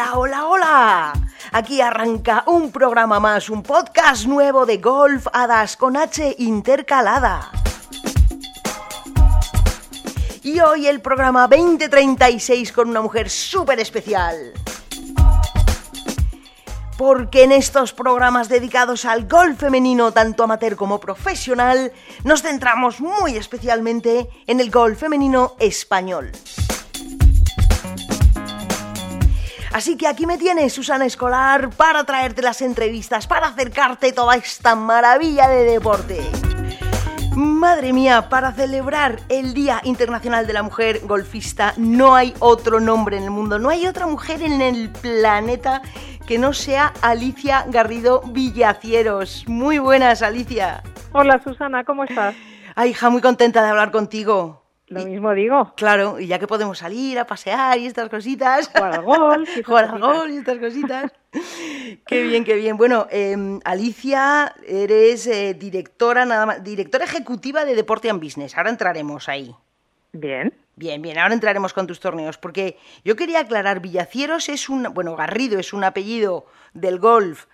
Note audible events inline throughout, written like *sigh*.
Hola, hola, hola. Aquí arranca un programa más, un podcast nuevo de Golf Hadas con H intercalada. Y hoy el programa 2036 con una mujer súper especial. Porque en estos programas dedicados al golf femenino, tanto amateur como profesional, nos centramos muy especialmente en el golf femenino español. Así que aquí me tienes, Susana Escolar, para traerte las entrevistas, para acercarte toda esta maravilla de deporte. Madre mía, para celebrar el Día Internacional de la Mujer Golfista no hay otro nombre en el mundo, no hay otra mujer en el planeta que no sea Alicia Garrido Villacieros. Muy buenas, Alicia. Hola, Susana, ¿cómo estás? Ay, hija, muy contenta de hablar contigo. Lo mismo digo. Claro, y ya que podemos salir a pasear y estas cositas. Jugar al golf. Y *laughs* jugar al golf y estas cositas. qué bien, qué bien. Bueno, em, Alicia, eres eh, directora, nada más, directora ejecutiva de Deporte and Business. Ahora entraremos ahí. Bien. Bien, bien, ahora entraremos con tus torneos, porque yo quería aclarar, Villacieros es un, bueno, Garrido es un apellido del golf,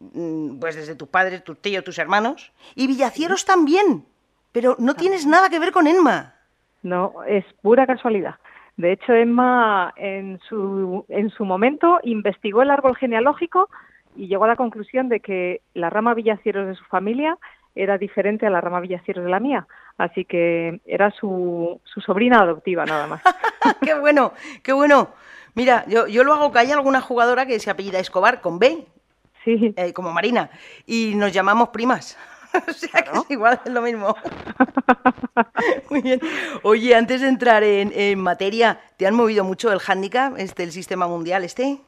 mm, pues desde tus padres, tus tíos, tus hermanos, y Villacieros también, pero no tienes nada que ver con Enma. No, es pura casualidad. De hecho, Emma en su, en su momento investigó el árbol genealógico y llegó a la conclusión de que la rama Villacieros de su familia era diferente a la rama Villacieros de la mía. Así que era su, su sobrina adoptiva, nada más. *laughs* ¡Qué bueno! ¡Qué bueno! Mira, yo, yo lo hago que hay alguna jugadora que se apellida Escobar con B, sí. Eh, como Marina, y nos llamamos primas. *laughs* o sea que es igual, es lo mismo. *laughs* Muy bien. Oye, antes de entrar en, materia, ¿te han movido mucho el handicap, este, el sistema mundial este?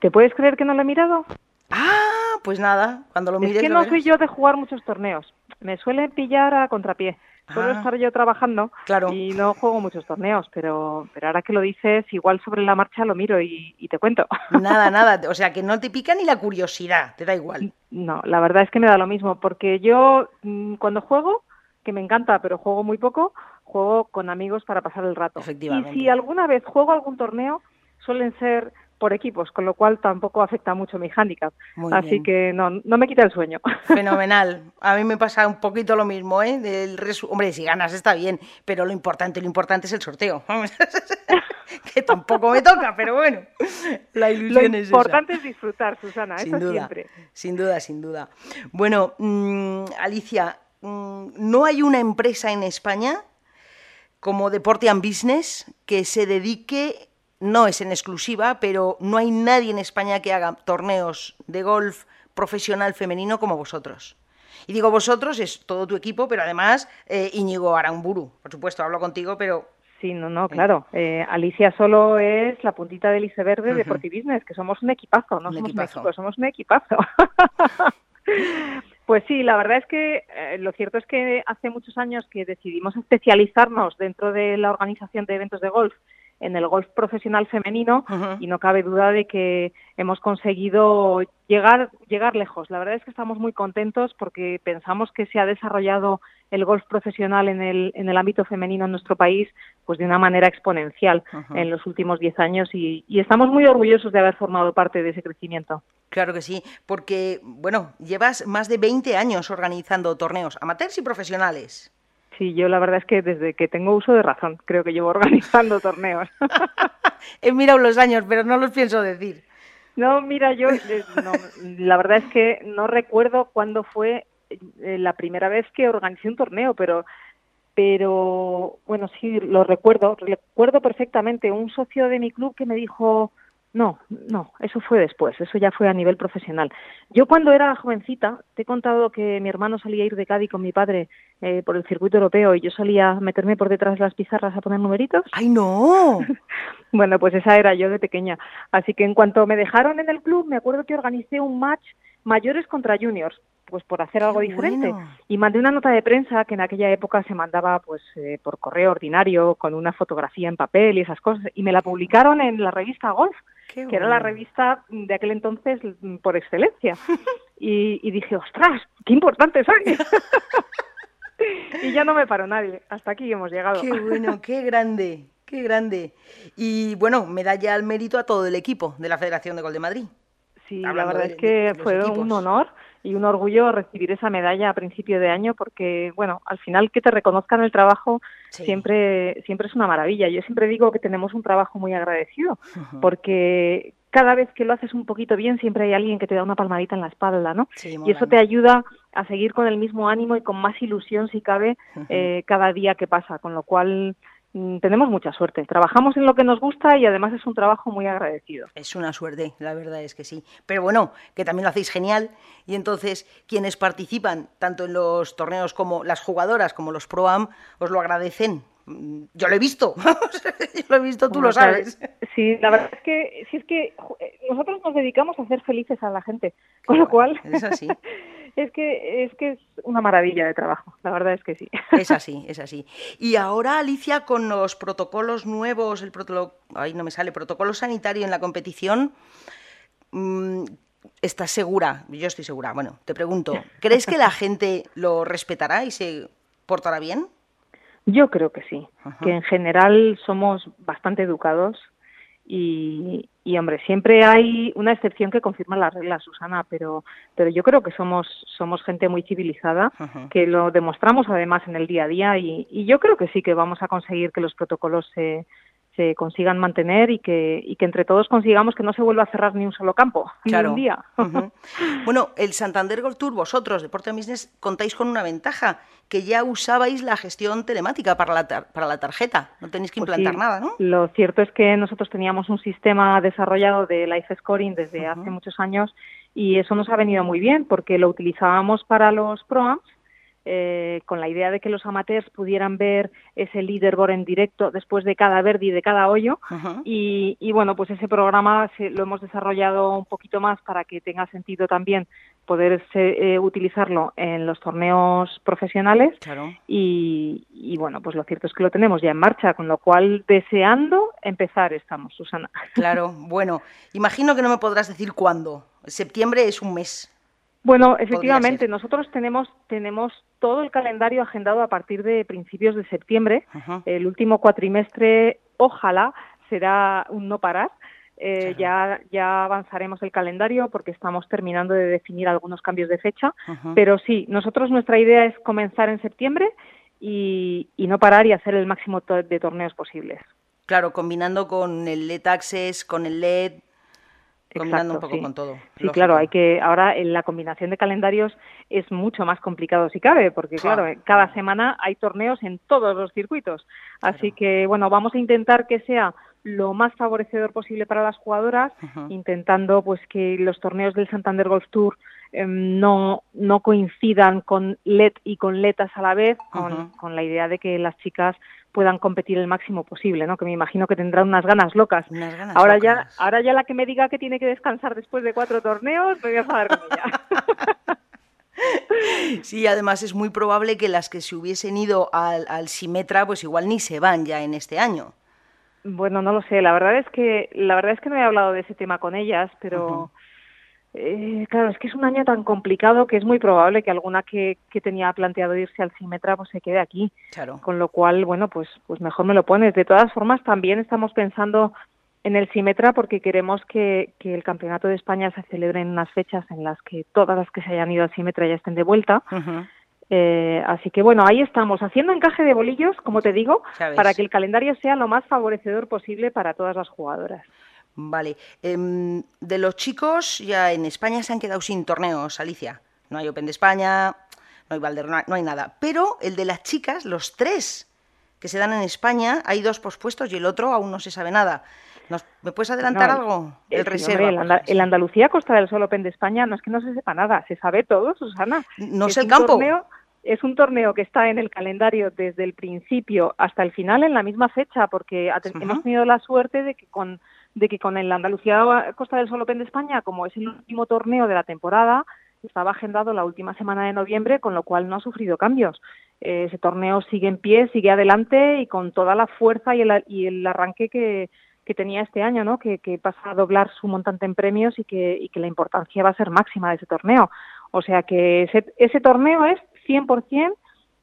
¿Te puedes creer que no lo he mirado? Ah, pues nada, cuando lo mires. Es que no soy yo de jugar muchos torneos. Me suelen pillar a contrapié. Suelo Ah. estar yo trabajando Claro. y no juego muchos torneos, pero, pero ahora que lo dices, igual sobre la marcha lo miro y, y te cuento. *laughs* Nada, nada. O sea, que no te pica ni la curiosidad, te da igual. No, la verdad es que me da lo mismo, porque yo mm, cuando juego, que me encanta, pero juego muy poco, juego con amigos para pasar el rato. Efectivamente. Y si alguna vez juego algún torneo, suelen ser por equipos, con lo cual tampoco afecta mucho mi hándicap. Muy Así bien. que no, no me quita el sueño. Fenomenal. *laughs* A mí me pasa un poquito lo mismo, ¿eh? Del resu- Hombre, si ganas está bien, pero lo importante, lo importante es el sorteo. *laughs* que tampoco me toca, pero bueno. La Lo ilusión es esa. importante es disfrutar, Susana, Sin eso duda, siempre. sin duda, sin duda. Bueno, mm, Alicia, mm, no hay una empresa en España como Deporte and Business que se dedique, no es en exclusiva, pero no hay nadie en España que haga torneos de golf profesional femenino como vosotros. Y digo vosotros, es todo tu equipo, pero además eh, Íñigo Aramburu. Por supuesto, hablo contigo, pero Sí, no, no, claro. Eh, Alicia solo es la puntita del iceberg de Deporte y Business, que somos un equipazo, no Un somos equipazo. un equipo, somos un equipazo. *laughs* pues sí, la verdad es que eh, lo cierto es que hace muchos años que decidimos especializarnos dentro de la organización de eventos de golf en el golf profesional femenino y no cabe duda de que hemos conseguido llegar llegar lejos. La verdad es que estamos muy contentos porque pensamos que se ha desarrollado el golf profesional en el, en el ámbito femenino en nuestro país pues de una manera exponencial en los últimos 10 años y, y estamos muy orgullosos de haber formado parte de ese crecimiento. Claro que sí, porque, bueno, llevas más de 20 años organizando torneos, amateurs y profesionales. Sí, yo la verdad es que desde que tengo uso de razón creo que llevo *laughs* organizando torneos. *laughs* He mirado los años, pero no los pienso decir. No, mira, yo eh, no, la verdad es que no recuerdo cuándo fue eh, la primera vez que organicé un torneo, pero pero bueno, sí lo recuerdo, recuerdo perfectamente un socio de mi club que me dijo, "No, no, eso fue después, eso ya fue a nivel profesional." Yo cuando era jovencita te he contado que mi hermano salía a ir de Cádiz con mi padre eh, por el circuito europeo y yo solía meterme por detrás de las pizarras a poner numeritos. ¡Ay, no! *laughs* Bueno, pues esa era yo de pequeña. Así que en cuanto me dejaron en el club, me acuerdo que organicé un match mayores contra juniors, pues por hacer algo Qué diferente. bueno. Y mandé una nota de prensa que en aquella época se mandaba pues eh, por correo ordinario, con una fotografía en papel y esas cosas. Y me la publicaron en la revista Golf, Qué que era la revista de aquel entonces mm, por excelencia. *laughs* Y, y dije, ostras, qué importante soy. *laughs* y ya no me paró nadie. Hasta aquí hemos llegado. Qué bueno, qué grande. Qué Qué grande. Y bueno, medalla al mérito a todo el equipo de la Federación de Gol de Madrid. Sí, la verdad es que fue un honor y un orgullo recibir esa medalla a principio de año porque, bueno, al final que te reconozcan el trabajo siempre, siempre es una maravilla. Yo siempre digo que tenemos un trabajo muy agradecido porque cada vez que lo haces un poquito bien siempre hay alguien que te da una palmadita en la espalda, ¿no? y eso te ayuda a seguir con el mismo ánimo y con más ilusión, si cabe, eh, cada día que pasa, con lo cual tenemos mucha suerte. Trabajamos en lo que nos gusta y además es un trabajo muy agradecido. Es una suerte, la verdad es que sí. Pero bueno, que también lo hacéis genial y entonces quienes participan tanto en los torneos como las jugadoras como los Pro-Am os lo agradecen. Mm, yo lo he visto, *laughs* yo lo he visto, tú lo sabes. Sí, la verdad es que si es que eh, nosotros nos dedicamos a hacer felices a la gente, con lo cual es así. *laughs* es que es que es una maravilla de trabajo, la verdad es que sí. Es así, es así. Y ahora Alicia con los protocolos nuevos, el protocolo, ay no me sale, protocolo sanitario en la competición, mm, ¿estás segura? Yo estoy segura. Bueno, te pregunto, ¿crees que la *laughs* gente lo respetará y se portará bien? Yo creo que sí, que en general somos bastante educados y, y hombre, siempre hay una excepción que confirma la regla, Susana, pero, pero yo creo que somos, somos gente muy civilizada, que lo demostramos además en el día a día y, y, yo creo que sí que vamos a conseguir que los protocolos se, se consigan mantener y que, y que entre todos consigamos que no se vuelva a cerrar ni un solo campo, ni un día. Bueno, el Santander Gold Tour, vosotros, Deporte Business, contáis con una ventaja, que ya usabais la gestión telemática para la, para la tarjeta, no tenéis que pues implantar nada, ¿no? Lo cierto es que nosotros teníamos un sistema desarrollado de Life Scoring desde hace muchos años y eso nos ha venido muy bien porque lo utilizábamos para los ProAms eh, con la idea de que los amateurs pudieran ver ese leaderboard en directo después de cada verde y de cada hoyo. y, bueno, pues ese programa lo hemos desarrollado un poquito más para que tenga sentido también poder eh, utilizarlo en los torneos profesionales. Y, y, bueno, pues lo cierto es que lo tenemos ya en marcha, con lo cual deseando empezar estamos, Susana. Claro, bueno, imagino que no me podrás decir cuándo. Septiembre es un mes. Bueno, efectivamente, nosotros tenemos, tenemos todo el calendario agendado a partir de principios de septiembre. El último cuatrimestre, ojalá, será un no parar. Eh, ya, ya avanzaremos el calendario porque estamos terminando de definir algunos cambios de fecha. Pero sí, nosotros nuestra idea es comenzar en septiembre y, y no parar y hacer el máximo de torneos posibles. Claro, combinando con el LED Access, con el LED, combinando un poco con todo. Sí, claro, hay que ahora en la combinación de calendarios es mucho más complicado si cabe, porque claro, cada semana hay torneos en todos los circuitos. Así que bueno, vamos a intentar que sea lo más favorecedor posible para las jugadoras, intentando pues que los torneos del Santander Golf Tour em, no, no coincidan con LED y con letas a la vez, con, con la idea de que las chicas puedan competir el máximo posible, ¿no? Que me imagino que tendrán unas ganas locas. ahora ya, ahora ya la que me diga que tiene que descansar después de cuatro torneos, me voy a enfadar con ella. *laughs* Sí, además es muy probable que las que se hubiesen ido al, al Simetra, pues igual ni se van ya en este año. Bueno, no lo sé. La verdad es que la verdad es que no he hablado de ese tema con ellas, pero eh, claro, es que es un año tan complicado que es muy probable que alguna que, que tenía planteado irse al Simetra pues se quede aquí. Claro. Con lo cual, bueno, pues pues mejor me lo pones. De todas formas, también estamos pensando en el Simetra porque queremos que, que el Campeonato de España se celebre en unas fechas en las que todas las que se hayan ido al Simetra ya estén de vuelta. Eh, así que bueno, ahí estamos haciendo encaje de bolillos, como te digo, para que el calendario sea lo más favorecedor posible para todas las jugadoras. Vale. Em, de los chicos, ya en España se han quedado sin torneos, Alicia. No hay Open de España, no hay Valder, no hay, nada. Pero el de las chicas, los tres que se dan en España, hay dos pospuestos y el otro aún no se sabe nada. ¿Me puedes adelantar algo? El, reserva. el, Andalucía Costa del Sol Open de España no es que no se sepa nada, se sabe todo, Susana. No es el campo es un torneo que está en el calendario desde el principio hasta el final en la misma fecha, porque hemos tenido la suerte de que con de que con el Andalucía Costa del Sol Open de España, como es el último torneo de la temporada, estaba agendado la última semana de noviembre, con lo cual no ha sufrido cambios. Eh, ese torneo sigue en pie, sigue adelante y con toda la fuerza y el, y el arranque que, tenía este año, ¿no? Que, que, pasa a doblar su montante en premios y que, y que la importancia va a ser máxima de ese torneo. O sea que ese, ese torneo es 100%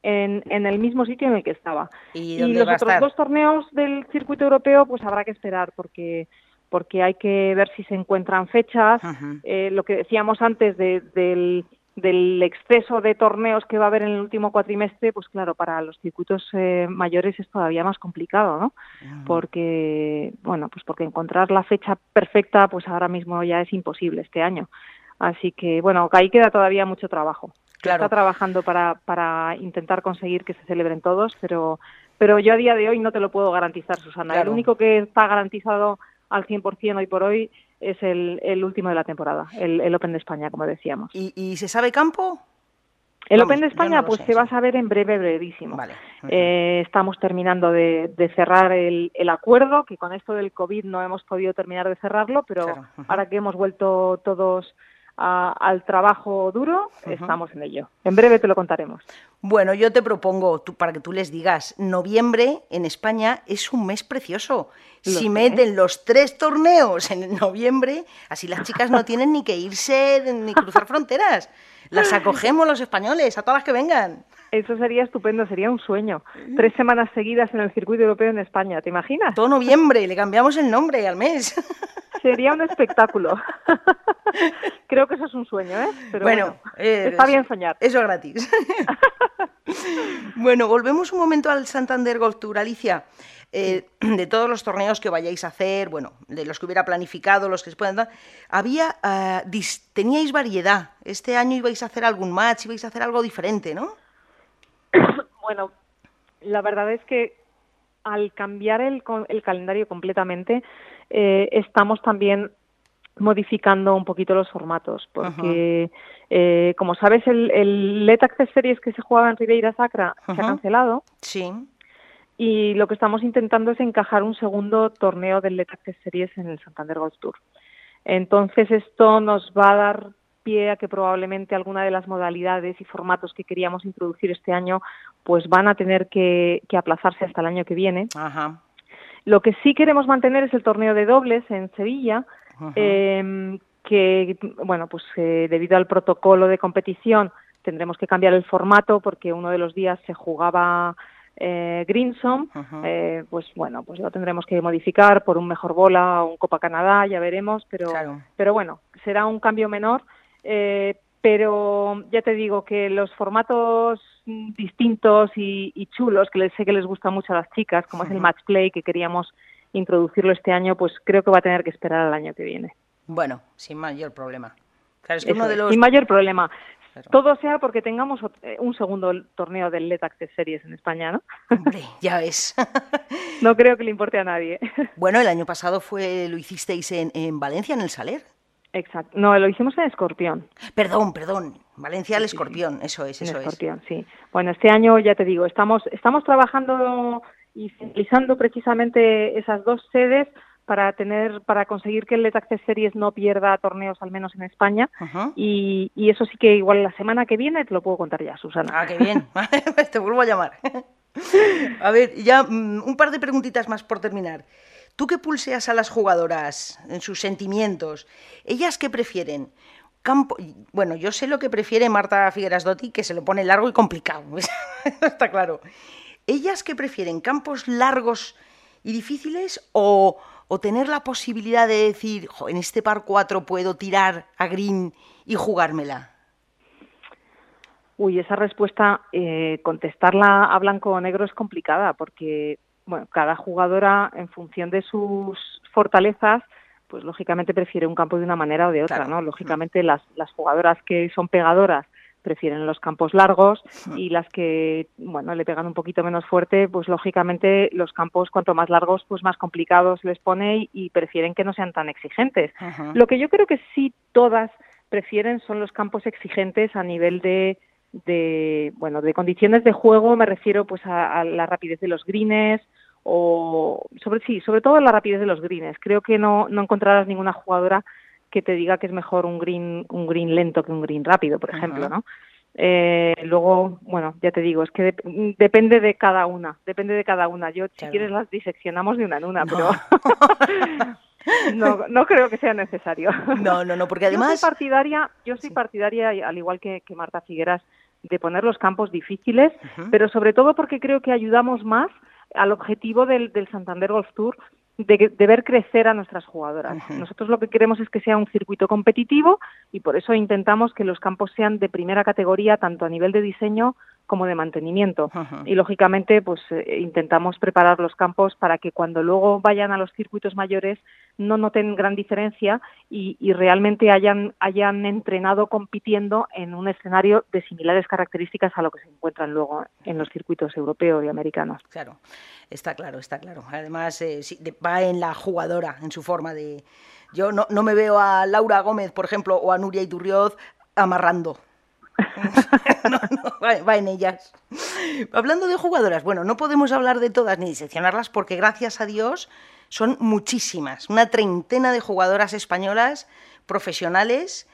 en, en, el mismo sitio en el que estaba. Y, los otros dos torneos del circuito europeo, pues habrá que esperar porque porque hay que ver si se encuentran fechas. Eh, lo que decíamos antes del, del, exceso de torneos que va a haber en el último cuatrimestre, pues claro, para los circuitos eh, mayores es todavía más complicado, ¿no? Porque, bueno, pues porque encontrar la fecha perfecta, pues ahora mismo ya es imposible este año. Así que, bueno, ahí queda todavía mucho trabajo. Claro. Está trabajando para, para intentar conseguir que se celebren todos, pero, pero yo a día de hoy no te lo puedo garantizar, Susana. El único que está garantizado al 100% hoy por hoy es el, el último de la temporada, el, el, Open de España, como decíamos. ¿Y, y se sabe campo? El Open de España, pues se va a saber en breve, brevísimo. Vale. Eh, estamos terminando de, de cerrar el, el, acuerdo, que con esto del COVID no hemos podido terminar de cerrarlo, pero Claro, ahora que hemos vuelto todos a- al trabajo duro, estamos en ello. En breve te lo contaremos. Bueno, yo te propongo, tú- para que tú les digas, noviembre en España es un mes precioso. Lo si sé. meten los tres torneos en noviembre, así las chicas no *laughs* tienen ni que irse ni cruzar fronteras. Las acogemos los españoles, a todas las que vengan. Eso sería estupendo, sería un sueño. Tres semanas seguidas en el circuito europeo en España, ¿te imaginas? Todo noviembre, le cambiamos el nombre al mes. *laughs* Sería un espectáculo. *laughs* Creo que eso es un sueño, ¿eh? Pero bueno, eh, está bien soñar. Eso es gratis. *laughs* bueno, volvemos un momento al Santander Golf Tour, Alicia. Eh, de todos los torneos que vayáis a hacer, bueno, de los que hubiera planificado, los que se puedan dar, había, dis- teníais variedad. Este año ibais a hacer algún match, ibais a hacer algo diferente, ¿no? *coughs* Bueno, la verdad es que al cambiar el, el calendario completamente, eh, estamos también modificando un poquito los formatos, porque, eh, como sabes, el, el Let Access Series que se jugaba en Ribeira Sacra se ha cancelado Sí. y lo que estamos intentando es encajar un segundo torneo del Let Access Series en el Santander Golf Tour. Entonces esto nos va a dar pie a que probablemente alguna de las modalidades y formatos que queríamos introducir este año pues van a tener que, que aplazarse hasta el año que viene. Ajá. Lo que sí queremos mantener es el torneo de dobles en Sevilla, eh, que bueno pues eh, debido al protocolo de competición tendremos que cambiar el formato porque uno de los días se jugaba eh, eh, pues bueno, pues lo tendremos que modificar por un mejor bola o un Copa Canadá, ya veremos, pero, Claro. pero bueno, será un cambio menor. Eh, pero ya te digo que los formatos distintos y, y chulos, que les, sé que les gusta mucho a las chicas, como es el match play, que queríamos introducirlo este año, pues creo que va a tener que esperar al año que viene. Bueno, sin mayor problema. Claro, es que Eso uno de es. los... Sin mayor problema. Todo sea porque tengamos eh, un segundo torneo del Let Access Series en España, ¿no? Hombre, ya ves. *laughs* No creo que le importe a nadie. bueno, el año pasado fue, lo hicisteis en, en Valencia, en el Saler. Exacto. No, lo hicimos en Escorpión. Perdón, perdón. Valencia sí, sí. escorpión, eso es, En eso es. Escorpión, sí. Bueno, este año ya te digo, estamos estamos trabajando y finalizando precisamente esas dos sedes para tener para conseguir que el Let Access Series no pierda torneos al menos en España y, y eso sí que igual la semana que viene te lo puedo contar ya, Susana. Ah, qué bien. *laughs* Te vuelvo a llamar. *laughs* A ver, ya mm, un par de preguntitas más por terminar. ¿Tú qué pulseas a las jugadoras en sus sentimientos? ¿Ellas qué prefieren? Campo... Bueno, yo sé lo que prefiere Marta Figueras Dotti, que se lo pone largo y complicado. *laughs* Está claro. ¿Ellas qué prefieren? ¿Campos largos y difíciles o, tener la posibilidad de decir, "Jo, en este par 4 puedo tirar a green y jugármela? Uy, esa respuesta, eh, contestarla a blanco o negro es complicada porque, bueno, cada jugadora en función de sus fortalezas, pues lógicamente prefiere un campo de una manera o de otra, Claro. ¿no? Lógicamente las, las jugadoras que son pegadoras prefieren los campos largos y las que, bueno, le pegan un poquito menos fuerte, pues lógicamente los campos cuanto más largos, pues más complicados les pone y, prefieren que no sean tan exigentes. Lo que yo creo que sí todas prefieren son los campos exigentes a nivel de, de bueno de condiciones de juego me refiero pues a, a la rapidez de los greens o sobre sí sobre todo la rapidez de los greens creo que no no encontrarás ninguna jugadora que te diga que es mejor un green un green lento que un green rápido por Ajá. ejemplo no eh, luego bueno ya te digo es que dep- depende de cada una depende de cada una yo si Claro. quieres las diseccionamos de una en una No. pero *laughs* no no creo que sea necesario No, no, no, porque yo además... soy partidaria, yo soy Sí. partidaria, al igual que, que Marta Figueras, de poner los campos difíciles, pero sobre todo porque creo que ayudamos más al objetivo del, del Santander Golf Tour de, ver crecer a nuestras jugadoras. Nosotros lo que queremos es que sea un circuito competitivo y por eso intentamos que los campos sean de primera categoría, tanto a nivel de diseño como de mantenimiento. Y lógicamente, pues eh, intentamos preparar los campos para que cuando luego vayan a los circuitos mayores no noten gran diferencia y, realmente hayan, hayan entrenado compitiendo en un escenario de similares características a lo que se encuentran luego en los circuitos europeos y americanos. Claro, está claro, está claro. Además, eh, va en la jugadora, en su forma de... Yo no, no me veo a Laura Gómez, por ejemplo, o a Nuria Iturrioz amarrando *laughs* no, no, va, en ellas. Hablando de jugadoras, bueno, no podemos hablar de todas ni diseccionarlas porque gracias a Dios son muchísimas, una treintena de jugadoras españolas profesionales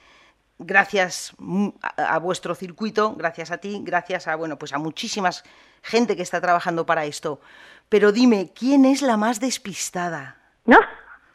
gracias a, vuestro circuito, gracias a ti, gracias a bueno, pues a muchísimas gente que está trabajando para esto. Pero dime, ¿quién es la más despistada? ¿No?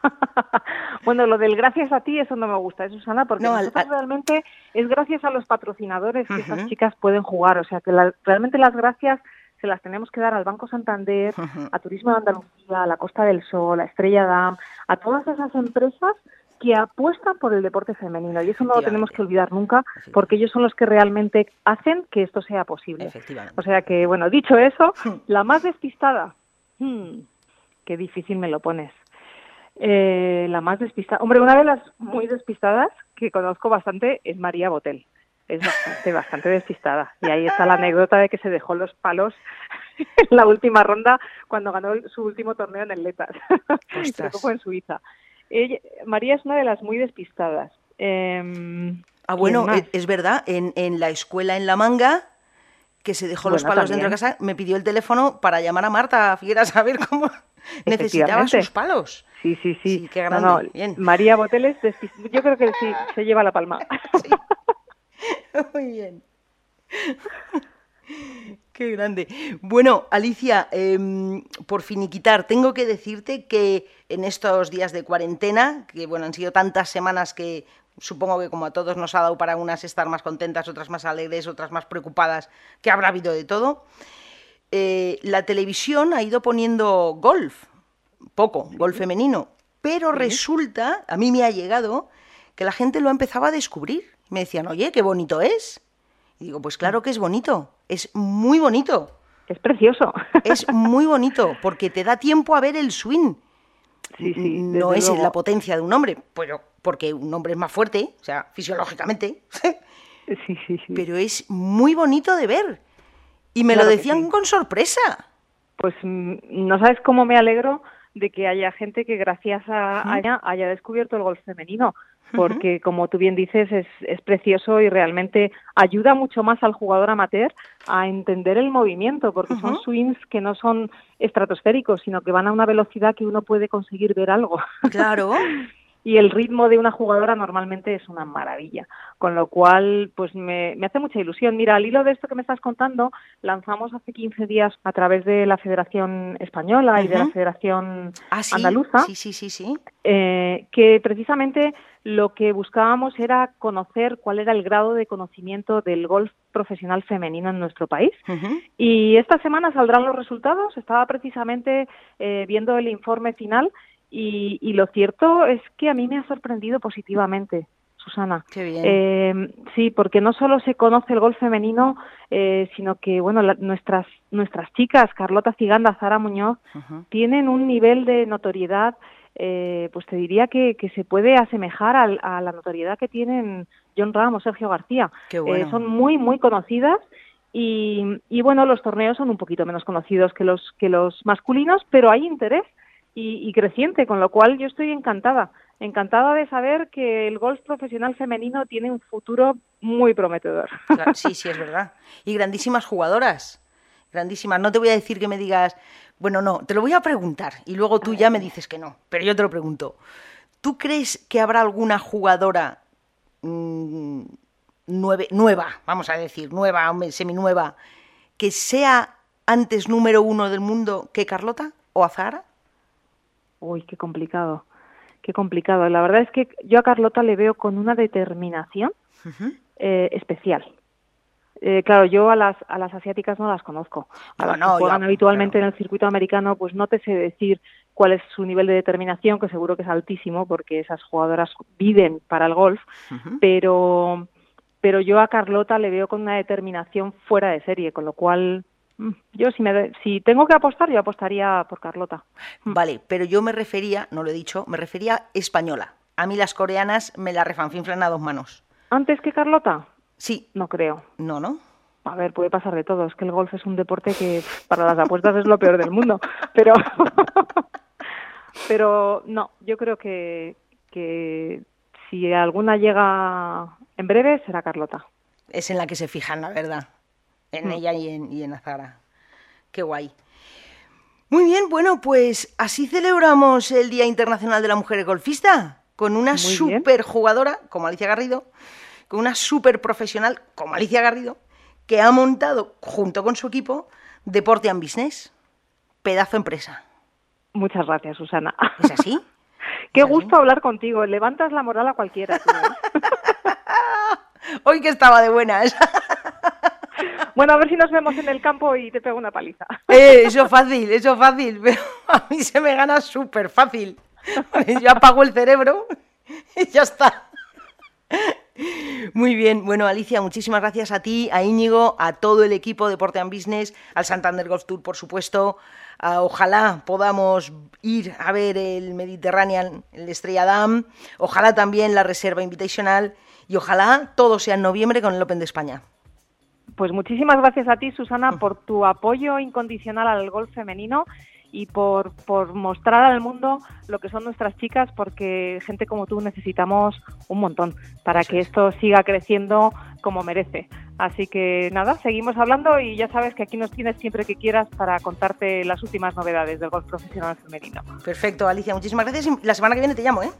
*laughs* bueno, lo del gracias a ti, eso no me gusta, ¿eh, Susana, porque realmente es gracias a los patrocinadores que esas chicas pueden jugar. O sea, que realmente las gracias se las tenemos que dar al Banco Santander, a Turismo de Andalucía, a la Costa del Sol, a Estrella Dam, a todas esas empresas que apuestan por el deporte femenino y eso no lo tenemos que olvidar nunca porque ellos son los que realmente hacen que esto sea posible. O sea que, bueno, dicho eso, la más despistada, hmm, qué difícil me lo pones. Eh, la más despistada. Hombre, una de las muy despistadas que conozco bastante es María Botel. Es bastante, *laughs* bastante despistada. Y ahí está la anécdota de que se dejó los palos *laughs* en la última ronda cuando ganó su último torneo en el Letas. *laughs* Creo que fue en Suiza. María es una de las muy despistadas. Em, ah, bueno, es verdad. En, en la escuela en La Manga que se dejó los palos dentro de casa, me pidió el teléfono para llamar a Marta Figuera a saber cómo necesitaba sus palos. Sí, sí, sí. qué grande. María Boteles, yo creo que sí, se lleva la palma. *laughs* Muy bien. Qué grande. Bueno, Alicia, em, por finiquitar, tengo que decirte que en estos días de cuarentena, que bueno, han sido tantas semanas que supongo que como a todos nos ha dado para unas estar más contentas, otras más alegres, otras más preocupadas, que habrá habido de todo, eh, la televisión ha ido poniendo golf, poco, golf femenino, pero resulta, a mí me ha llegado, que la gente lo empezaba a descubrir. Me decían, oye, qué bonito es. Y digo, pues claro que es bonito, es muy bonito. Es precioso. *laughs* Es muy bonito, porque te da tiempo a ver el swing. Sí, sí, no es la potencia de un hombre, pero porque un hombre es más fuerte, o sea, fisiológicamente. *laughs* Sí, sí, sí. Pero es muy bonito de ver. Y me lo decían con sorpresa. Pues mm, no sabes cómo me alegro de que haya gente que gracias a, ella haya descubierto el golf femenino, porque como tú bien dices es, es precioso y realmente ayuda mucho más al jugador amateur a entender el movimiento, porque son swings que no son estratosféricos, sino que van a una velocidad que uno puede conseguir ver algo. Claro. *laughs* y el ritmo de una jugadora normalmente es una maravilla, con lo cual pues me, hace mucha ilusión. Mira, al hilo de esto que me estás contando, lanzamos hace 15 días a través de la Federación Española y de la Federación ah, Andaluza, sí, sí, sí, sí. Eh, que precisamente lo que buscábamos era conocer cuál era el grado de conocimiento del golf profesional femenino en nuestro país. Y esta semana saldrán los resultados. Estaba precisamente eh, viendo el informe final y, lo cierto es que a mí me ha sorprendido positivamente. Susana. Qué bien. Eh, sí, porque no solo se conoce el golf femenino, eh, sino que bueno, nuestras nuestras chicas, Carlota Ciganda, Zara Muñoz, tienen un nivel de notoriedad, eh, pues te diría que, que se puede asemejar a, la notoriedad que tienen John Ramos, Sergio García. son muy muy conocidas y, y bueno, los torneos son un poquito menos conocidos que los que los masculinos, pero hay interés y, creciente, con lo cual yo estoy encantada, encantada de saber que el golf profesional femenino tiene un futuro muy prometedor. *laughs* sí, sí, es verdad. Y grandísimas jugadoras, grandísimas. No te voy a decir que me digas, bueno, no, te lo voy a preguntar y luego tú ya me dices que no, pero yo te lo pregunto. ¿Tú crees que habrá alguna jugadora mm, nueva, vamos a decir, nueva, seminueva, que sea antes número uno del mundo que Carlota o Azara? Uy, qué complicado, qué complicado. La verdad es que yo a Carlota le veo con una determinación eh, especial. Eh, claro, yo a las, a las asiáticas no las conozco. A No, las no, que juegan habitualmente en el circuito americano, pues no te sé decir cuál es su nivel de determinación, que seguro que es altísimo, porque esas jugadoras viven para el golf, pero, pero yo a Carlota le veo con una determinación fuera de serie, con lo cual yo si, me, de- si tengo que apostar, yo apostaría por Carlota. Vale, pero yo me refería, no lo he dicho, me refería española. A mí las coreanas me la refanfinflan a dos manos. ¿Antes que Carlota? Sí, No creo. no, ¿no? A ver, puede pasar de todo. Es que el golf es un deporte que para las apuestas es lo peor del mundo. Pero, *laughs* pero no, yo creo que, que si alguna llega en breve será Carlota. Es en la que se fijan, la verdad. En Mm. ella y en, y en Azara. Qué guay. Muy bien, bueno, pues así celebramos el Día Internacional de la Mujer Golfista. Con una super jugadora como Alicia Garrido, con una super profesional como Alicia Garrido, que ha montado junto con su equipo Deporte and Business. Pedazo empresa. Muchas gracias, Susana. ¿Es así? *laughs* Qué ¿Es así? gusto hablar contigo. Levantas la moral a cualquiera. *laughs* Hoy que estaba de buenas. *laughs* bueno, a ver si nos vemos en el campo y te pego una paliza. *laughs* Eh, eso fácil, eso fácil, *laughs* pero a mí se me gana súper fácil. Yo apago el cerebro y ya está. Muy bien, bueno Alicia, muchísimas gracias a ti, a Íñigo, a todo el equipo de Deporte and Business, al Santander Golf Tour, por supuesto. Ah, ojalá podamos ir a ver el Mediterranean, el Estrella Damm, ojalá también la Reserva Invitational y ojalá todo sea en noviembre con el Open de España. Pues muchísimas gracias a ti, Susana, *laughs* por tu apoyo incondicional al golf femenino y por, por mostrar al mundo lo que son nuestras chicas, porque gente como tú necesitamos un montón para que es. esto siga creciendo como merece. Así que nada, seguimos hablando y ya sabes que aquí nos tienes siempre que quieras para contarte las últimas novedades del golf profesional femenino. Perfecto, Alicia, muchísimas gracias y la semana que viene te llamo, ¿eh?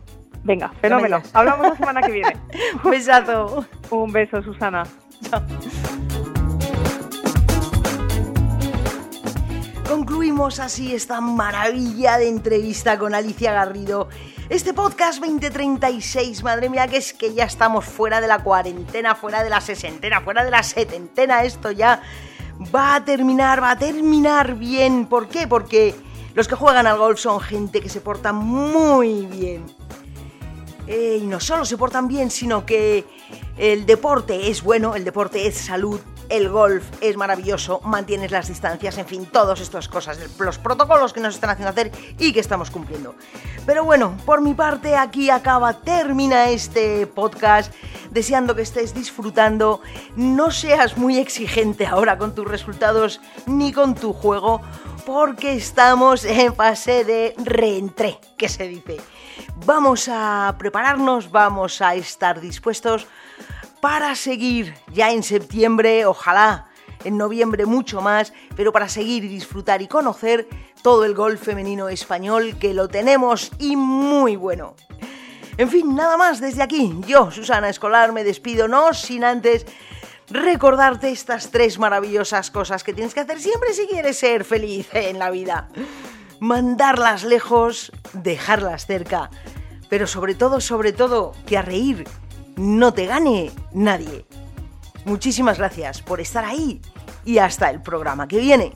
Venga, fenómeno. Hablamos la semana que viene. *laughs* Un besazo. Un beso, Susana. Concluimos así esta maravilla de entrevista con Alicia Garrido. Este podcast 2036, madre mía, que es que ya estamos fuera de la cuarentena, fuera de la sesentena, fuera de la setentena. Esto ya va a terminar, va a terminar bien. ¿Por qué? Porque los que juegan al golf son gente que se porta muy bien. Eh, y no solo se portan bien, sino que el deporte es bueno, el deporte es salud, el golf es maravilloso, mantienes las distancias, en fin, todas estas cosas, los protocolos que nos están haciendo hacer y que estamos cumpliendo. Pero bueno, por mi parte aquí acaba, termina este podcast, deseando que estés disfrutando, no seas muy exigente ahora con tus resultados ni con tu juego, porque estamos en fase de reentré, que se dice. Vamos a prepararnos, vamos a estar dispuestos para seguir ya en septiembre, ojalá en noviembre mucho más, pero para seguir y disfrutar y conocer todo el golf femenino español que lo tenemos y muy bueno. En fin, nada más desde aquí. Yo, Susana Escolar, me despido, no sin antes recordarte estas tres maravillosas cosas que tienes que hacer siempre si quieres ser feliz en la vida. Mandarlas lejos, dejarlas cerca, pero sobre todo, sobre todo, que a reír no te gane nadie. Muchísimas gracias por estar ahí y hasta el programa que viene.